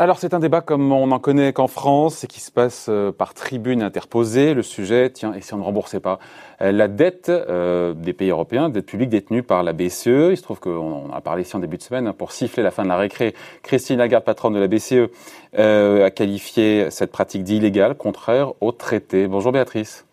Alors c'est un débat comme on n'en connaît qu'en France et qui se passe euh, par tribune interposée. Le sujet, tiens, et si on ne remboursait pas euh, la dette euh, des pays européens, dette publique détenue par la BCE. Il se trouve qu'on a parlé ici en début de semaine hein, pour siffler la fin de la récré. Christine Lagarde, patronne de la BCE, a qualifié cette pratique d'illégale, contraire au traité. Bonjour Béatrice.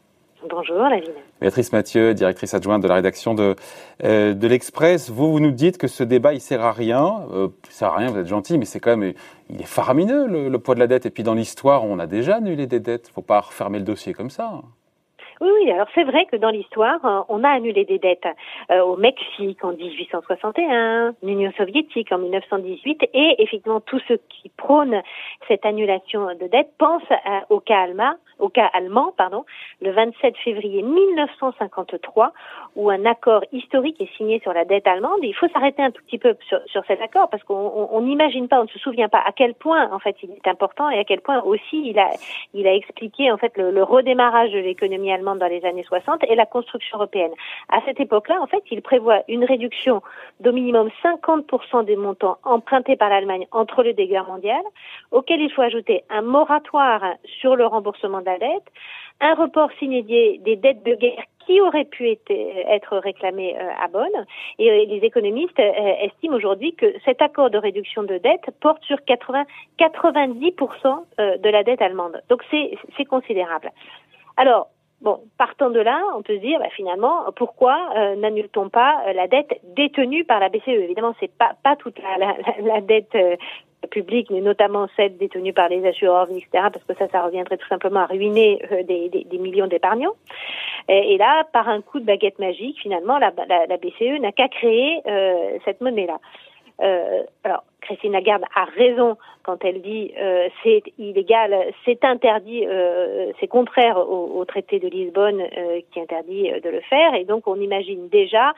Bonjour Lavigne. Béatrice Mathieu, directrice adjointe de la rédaction de, euh, de l'Express. Vous, vous nous dites que ce débat, il sert à rien. Euh, il sert à rien, vous êtes gentil, mais c'est quand même, il est faramineux, le, poids de la dette. Et puis dans l'histoire, on a déjà annulé des dettes. Faut pas refermer le dossier comme ça. Oui, oui, alors c'est vrai que dans l'histoire, euh, on a annulé des dettes euh, au Mexique en 1861, l'Union soviétique en 1918, et effectivement tous ceux qui prônent cette annulation de dettes pensent au cas allemand, au cas allemand, pardon, le 27 février 1953, où un accord historique est signé sur la dette allemande. il faut s'arrêter un tout petit peu sur, sur cet accord parce qu'on n'imagine pas, on ne se souvient pas à quel point en fait il est important et à quel point aussi il a il a expliqué en fait le, le redémarrage de l'économie allemande dans les années 60 et la construction européenne. À cette époque-là, en fait, il prévoit une réduction d'au minimum 50% des montants empruntés par l'Allemagne entre les deux guerres mondiales, auquel il faut ajouter un moratoire sur le remboursement de la dette, un report signé des dettes de guerre qui auraient pu être, réclamées euh, à Bonn. Et euh, les économistes euh, estiment aujourd'hui que cet accord de réduction de dette porte sur 80, 90% de la dette allemande. Donc c'est considérable. Alors, Bon, partant de là, on peut se dire bah, finalement pourquoi euh, n'annule-t-on pas euh, la dette détenue par la BCE Évidemment, c'est pas pas toute la, la, la dette euh, publique, mais notamment celle détenue par les assureurs, etc. Parce que ça, ça reviendrait tout simplement à ruiner des, des, des, millions d'épargnants. Et, là, par un coup de baguette magique, finalement, la, la BCE n'a qu'à créer cette monnaie-là. alors, Christine Lagarde a raison quand elle dit euh, c'est illégal, c'est interdit, euh, c'est contraire au, traité de Lisbonne euh, qui interdit de le faire. Et donc on imagine déjà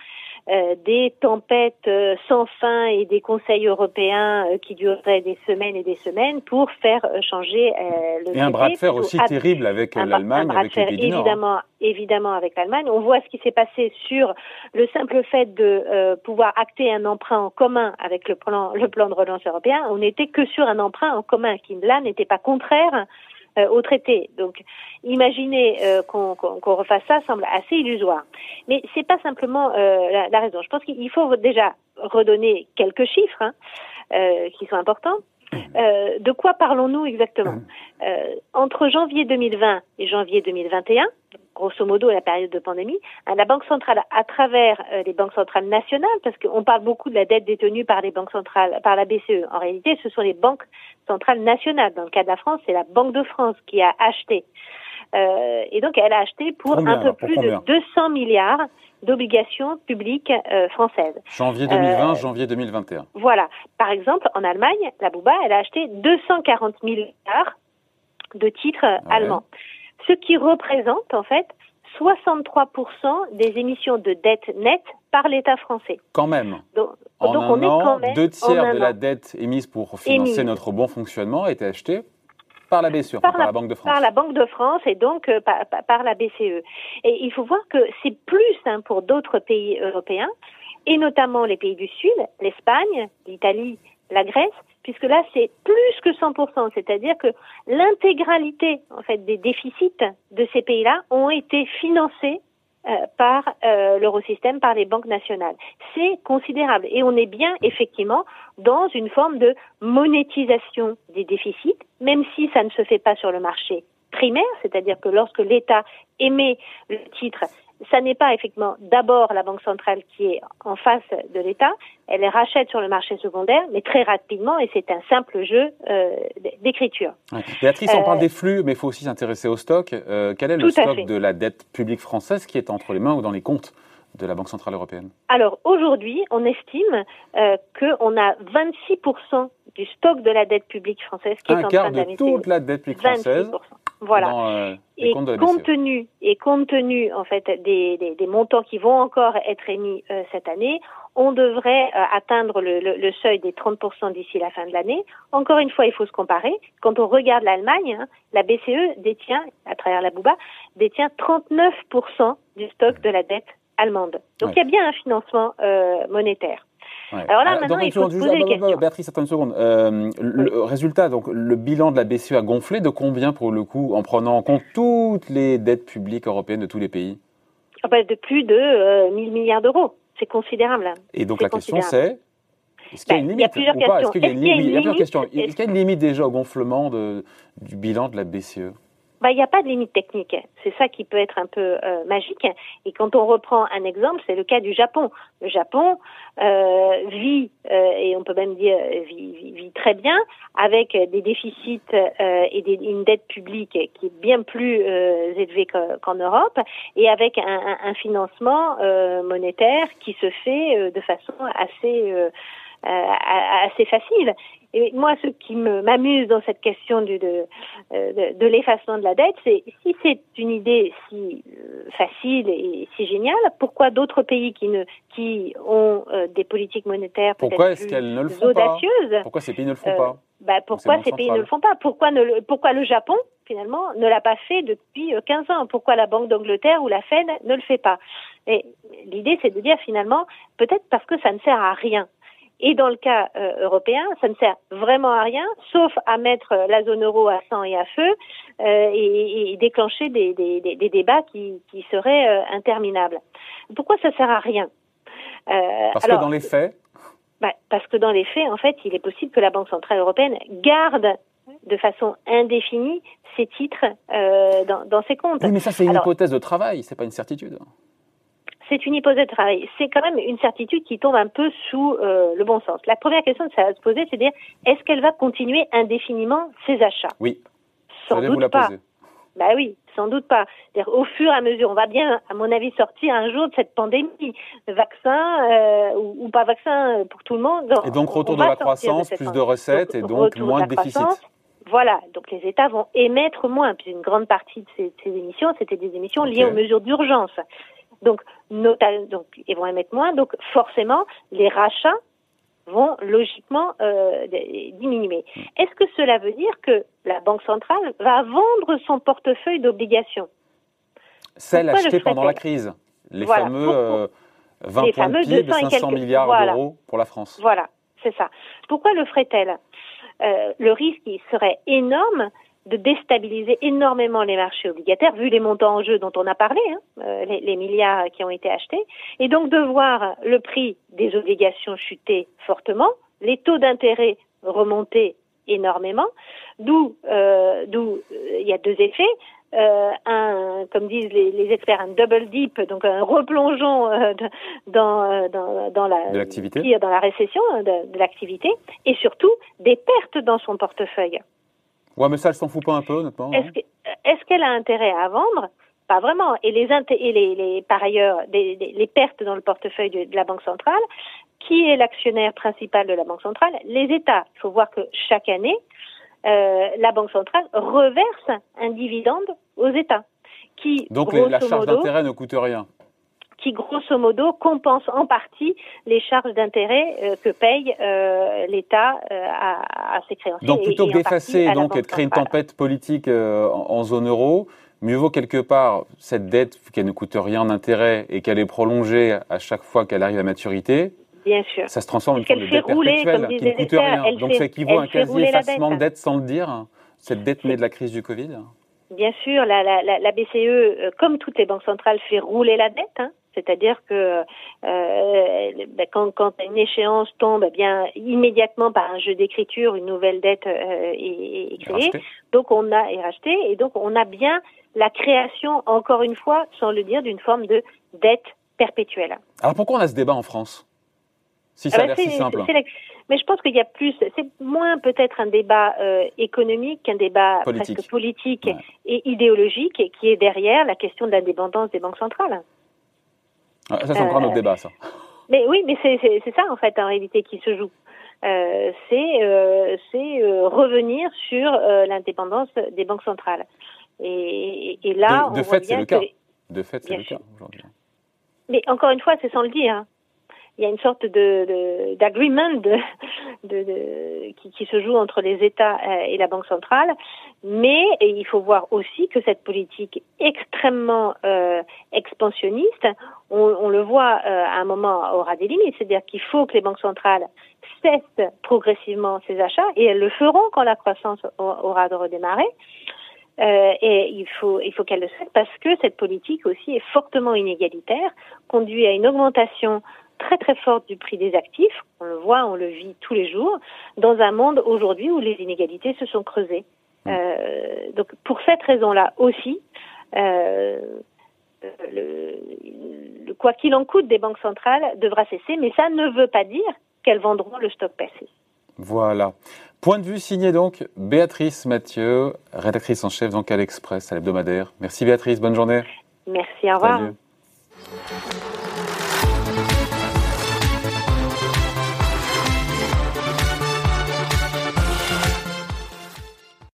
des tempêtes sans fin et des conseils européens qui dureraient des semaines et des semaines pour faire changer le. Et un bras de fer aussi terrible avec l'Allemagne, avec les pays du Nord. Évidemment, évidemment avec l'Allemagne. On voit ce qui s'est passé sur le simple fait de pouvoir acter un emprunt en commun avec le plan, le plan de relance européen, on n'était que sur un emprunt en commun qui là n'était pas contraire euh, au traité. Donc, imaginer euh, qu'on refasse ça semble assez illusoire. Mais c'est pas simplement euh, la, raison. Je pense qu'il faut déjà redonner quelques chiffres hein, qui sont importants. de quoi parlons-nous exactement? Entre janvier 2020 et janvier 2021, grosso modo la période de pandémie, hein, la Banque centrale, à travers euh, les banques centrales nationales, parce qu'on parle beaucoup de la dette détenue par les banques centrales, par la BCE. En réalité, ce sont les banques centrales nationales. Dans le cas de la France, c'est la Banque de France qui a acheté. Euh, et donc, elle a acheté pour un peu plus de 200 milliards d'obligations publiques euh, françaises. Janvier 2020, janvier 2021. Voilà. Par exemple, en Allemagne, la Bouba, elle a acheté 240 milliards de titres allemands ce qui représente en fait 63% des émissions de dette nette par l'État français. Quand même. Donc, on est quand même, deux tiers de la dette émise pour financer notre bon fonctionnement a été achetée par la BCE, par, la, Banque de France. Par la Banque de France et donc euh, par, la BCE. Et il faut voir que c'est plus hein, pour d'autres pays européens, et notamment les pays du Sud, l'Espagne, l'Italie, la Grèce, puisque là c'est plus que 100%, c'est-à-dire que l'intégralité en fait des déficits de ces pays-là ont été financés euh, par euh, l'eurosystème, par les banques nationales. C'est considérable. Et on est bien effectivement dans une forme de monétisation des déficits, même si ça ne se fait pas sur le marché primaire, c'est-à-dire que lorsque l'État émet le titre, ça n'est pas effectivement d'abord la Banque centrale qui est en face de l'État, elle les rachète sur le marché secondaire, mais très rapidement, et c'est un simple jeu euh, d'écriture. Béatrice, on parle euh, des flux, mais il faut aussi s'intéresser au stock. Euh, quel est le stock de la dette publique française qui est entre les mains ou dans les comptes de la Banque Centrale Européenne? Alors aujourd'hui, on estime qu'on a 26% du stock de la dette publique française qui est en train de toute la dette publique française. Voilà. Euh, et compte tenu et compte tenu en fait des, des, des montants qui vont encore être émis euh, cette année, on devrait euh, atteindre le, le, seuil des 30% d'ici la fin de l'année. Encore une fois, il faut se comparer. Quand on regarde l'Allemagne, hein, la BCE détient, à travers la Bouba, détient 39% du stock de la dette allemande. Donc il y a bien un financement monétaire. Alors là, maintenant, il faut se poser des questions. Béatrice, attends une seconde. Euh, le résultat, donc le bilan de la BCE a gonflé. De combien pour le coup, en prenant en compte toutes les dettes publiques européennes de tous les pays? Ah bah, De plus de euh, 1000 milliards d'euros. C'est considérable. Et donc la question c'est est-ce qu'il y a une limite Il y a plusieurs une Est-ce qu'il y a une limite déjà au gonflement de, du bilan de la BCE? Bah, il n'y a pas de limite technique. C'est ça qui peut être un peu euh, magique. Et quand on reprend un exemple, c'est le cas du Japon. Le Japon euh, vit, euh, et on peut même dire vit, vit, très bien, avec des déficits euh, et des, une dette publique qui est bien plus élevée qu'en Europe, et avec un, un financement monétaire qui se fait de façon assez assez facile. Et moi, ce qui m'amuse dans cette question du, de, euh, de, de l'effacement de la dette, c'est si c'est une idée si euh, facile et si géniale, pourquoi d'autres pays qui, ne, qui ont euh, des politiques monétaires pourquoi est-ce qu'elles ne le font audacieuses, pas Pourquoi ces pays ne le font pas bah, Pourquoi ces pays ne le font pas Pourquoi, ne le, pourquoi le Japon finalement ne l'a pas fait depuis 15 ans Pourquoi la Banque d'Angleterre ou la Fed ne le fait pas Et l'idée, c'est de dire finalement, peut-être parce que ça ne sert à rien. Et dans le cas euh, européen, ça ne sert vraiment à rien, sauf à mettre la zone euro à sang et à feu euh, et, et, déclencher des, des, des, débats qui, qui seraient euh, interminables. Pourquoi ça sert à rien? Parce alors, que dans les faits bah, Parce que dans les faits, en fait, il est possible que la Banque centrale européenne garde de façon indéfinie ces titres dans, dans ses comptes. Oui, mais ça, c'est une hypothèse de travail, c'est pas une certitude c'est une hypothèse de travail. C'est quand même une certitude qui tombe un peu sous euh, le bon sens. La première question que ça va se poser, c'est de dire est-ce qu'elle va continuer indéfiniment ses achats? Oui. Sans doute vous la pas. Poser. Bah oui, sans doute pas. Au fur et à mesure, on va bien, à mon avis, sortir un jour de cette pandémie, vaccin euh, ou, ou, pas vaccin pour tout le monde. Et donc retour de la croissance, de plus de recettes et donc moins de, de déficit. Voilà, donc les États vont émettre moins, puis une grande partie de ces, ces émissions, c'était des émissions liées aux mesures d'urgence. Donc, donc, ils vont émettre moins. Donc, forcément, les rachats vont logiquement euh, diminuer. Est-ce que cela veut dire que la Banque centrale va vendre son portefeuille d'obligations? Celle achetée pendant la crise, les voilà. fameux euh, 20 les points fameux de PIB, 500 quelques... milliards voilà. d'euros pour la France. Voilà, c'est ça. Pourquoi le ferait-elle? Euh, Le risque il serait énorme de déstabiliser énormément les marchés obligataires, vu les montants en jeu dont on a parlé, hein, euh, les, les, milliards qui ont été achetés, et donc de voir le prix des obligations chuter fortement, les taux d'intérêt remonter énormément, d'où euh, d'où il y a deux effets. Euh, un, comme disent les, les, experts, un double dip, donc un replongeon euh, dans, dans, dans, la, dans la récession de, de l'activité, et surtout des pertes dans son portefeuille. Ouais, mais ça, elle s'en fout pas un peu, honnêtement. Est-ce que, est qu'elle a intérêt à vendre? Pas vraiment. Et les, et les, les par ailleurs, des, des, les pertes dans le portefeuille de, de la Banque centrale, qui est l'actionnaire principal de la Banque centrale? Les États. Il faut voir que chaque année, euh, la Banque centrale reverse un dividende aux États. Qui, Donc la charge d'intérêt ne coûte rien qui grosso modo compense en partie les charges d'intérêt euh, que paye euh, l'État euh, à, à, ses créanciers. Donc plutôt que d'effacer donc et de créer une tempête politique en, en, zone euro, mieux vaut quelque part cette dette qu'elle ne coûte rien en intérêt et qu'elle est prolongée à chaque fois qu'elle arrive à maturité. Bien sûr. Ça se transforme en une dette perpétuelle qui ne coûte rien. Donc ça équivaut à un quasi-effacement de dette sans le dire, cette dette née de la crise du Covid. Bien sûr, la, la, la, BCE, comme toutes les banques centrales, fait rouler la dette. Hein. C'est-à-dire que euh, ben, quand, quand, une échéance tombe, eh bien immédiatement par un jeu d'écriture, une nouvelle dette euh, est, est, créée. Donc on a est racheté et donc on a bien la création, encore une fois, sans le dire, d'une forme de dette perpétuelle. Alors pourquoi on a ce débat en France? Si ça a l'air si simple. Mais je pense qu'il y a plus, c'est moins peut-être un débat euh, économique qu'un débat politique. presque politique Ouais. et idéologique qui est derrière la question de l'indépendance des banques centrales. Ah, ça, c'est encore un autre débat, ça. Mais oui, mais c'est ça, en fait, en réalité, qui se joue. Euh, c'est euh, euh, revenir sur euh, l'indépendance des banques centrales. Et, et là, de, de on fait, c'est le cas. De fait, c'est le sûr. cas aujourd'hui. Mais encore une fois, c'est sans le dire. Il y a une sorte de d'agreement de, de, de- qui, qui se joue entre les États euh, et la Banque centrale, mais il faut voir aussi que cette politique extrêmement euh, expansionniste on, le voit euh, à un moment aura des limites, c'est-à-dire qu'il faut que les banques centrales cessent progressivement ces achats et elles le feront quand la croissance aura de redémarrer. Euh, et il faut, il faut qu'elle le fasse parce que cette politique aussi est fortement inégalitaire, conduit à une augmentation très très forte du prix des actifs. On le voit, on le vit tous les jours dans un monde aujourd'hui où les inégalités se sont creusées. Mmh. Euh, donc pour cette raison-là aussi, euh, le, le, quoi qu'il en coûte des banques centrales devra cesser, mais ça ne veut pas dire qu'elles vendront le stock passé. Voilà. Point de vue signé donc Béatrice Mathieu, rédactrice en chef d'Encal Express à l'hebdomadaire. Merci Béatrice, bonne journée. Merci, au revoir.